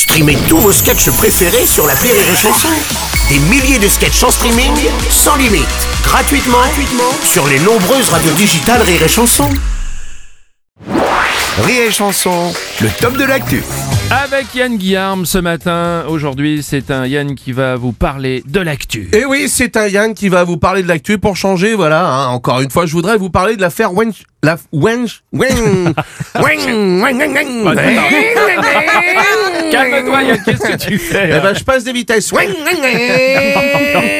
Streamez tous vos sketchs préférés sur la Rire et Chanson. Des milliers de sketchs en streaming, sans limite, gratuitement, gratuitement sur les nombreuses radios digitales Rire et Chanson. Rire et Chanson, le top de l'actu. Avec Yann Guillaume ce matin. Aujourd'hui, c'est un Yann qui va vous parler de l'actu. Et oui, c'est un Yann qui va vous parler de l'actu pour changer, voilà. hein. encore une fois, je voudrais vous parler de l'affaire Wench... La... Wench... Wen... Wen... Wen... Wen... Wen... Calme-toi, Yann, qu'est-ce que tu fais Eh ben, je passe des vitesses. Wen...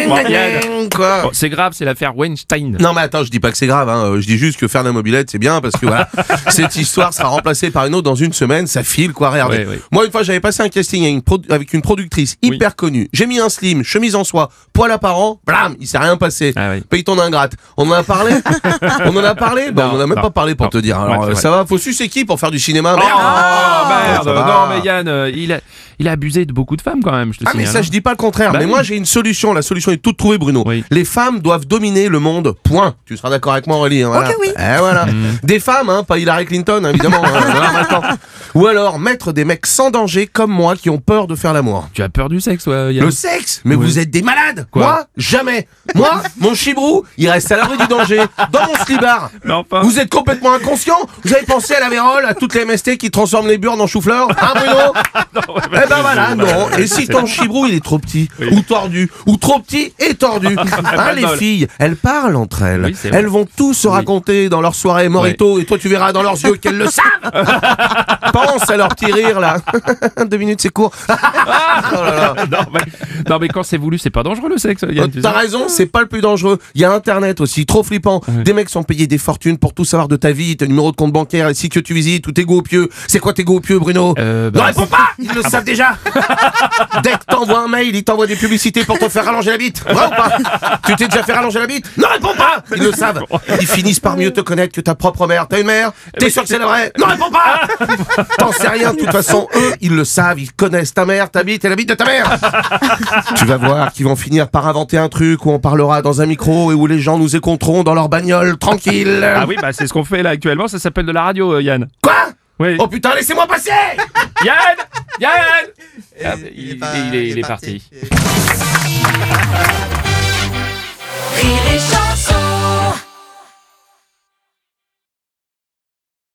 Bon, Yann. Quoi Bon, C'est grave, c'est l'affaire Weinstein. Non mais attends, je dis pas que c'est grave, hein. Je dis juste que faire la mobilette c'est bien parce que voilà, cette histoire sera remplacée par une autre dans une semaine, ça file quoi, regardez. Ouais, ouais. Moi une fois j'avais passé un casting avec une, produ- avec une productrice hyper connue, j'ai mis un slim, chemise en soie, poil apparent, blam, il s'est rien passé. Ah oui. Paye ton ingrate. On en a parlé On en a parlé? Bah Non, on en a même non, pas parlé pour non. te dire. Ouais, Alors ça va, faut sucer qui pour faire du cinéma Oh, Merde. merde ça va. Non mais Yann, euh, il a, il a abusé de beaucoup de femmes quand même, je te Ah mais signale. ça je dis pas le contraire. Bah mais oui. moi j'ai une solution. La solution est toute trouvée Bruno. Oui. Les femmes doivent dominer le monde. Point. Tu seras d'accord avec moi Aurélie. hein, voilà. oui. Eh, voilà. Mm. Des femmes, hein, pas Hillary Clinton hein, évidemment. hein. Ou alors mettre des mecs sans danger comme moi qui ont peur de faire l'amour. Tu as peur du sexe, ouais, Yann Le sexe Mais vous êtes des malades Quoi Moi Jamais Moi, mon chibrou, il reste à l'abri du danger, dans mon slibard Mais enfin. Vous êtes complètement inconscient. Vous avez pensé à la vérole, à toutes les MST qui transforment les burnes en chou-fleur. Hein Bruno Eh ben voilà, non. Et si ton chibrou il est trop petit, ou tordu, ou trop petit et tordu Hein, les filles, elles parlent entre elles. Oui. Elles vont tout se raconter dans leur soirée morito Et toi tu verras dans leurs yeux qu'elles le savent. Pense à leur petit rire là. Deux minutes c'est court. Oh là là. non, mais, non mais quand c'est voulu, c'est pas dangereux le sexe, T'as raison, c'est pas le plus dangereux. Il y a Internet aussi, trop flippant. Des mecs sont payés des fortunes pour tout savoir de ta vie, tes numéros de compte bancaire, les sites que tu visites, ou tes goûts au pieux. C'est quoi tes goûts au pieux, Bruno Euh, Ne bah, réponds pas Ils le savent déjà Dès que t'envoies un mail, ils t'envoient des publicités pour te faire rallonger la bite. Vrai ou pas Tu t'es déjà fait rallonger la bite Ne réponds pas Ils le savent. Ils finissent par mieux te connaître que ta propre mère. T'as une mère T'es sûr que c'est la vraie Ne réponds pas T'en sais rien, de toute façon, eux, ils le savent, ils connaissent ta mère, ta bite et la bite de ta mère tu vas voir qu'ils vont finir par inventer un truc où on parlera dans un micro et où les gens nous écouteront dans leur bagnole, tranquille. Ah oui, bah c'est ce qu'on fait là actuellement, ça s'appelle de la radio, euh, Yann. Quoi? Oui. Oh putain, laissez-moi passer Yann Yann il, il est, il est parti.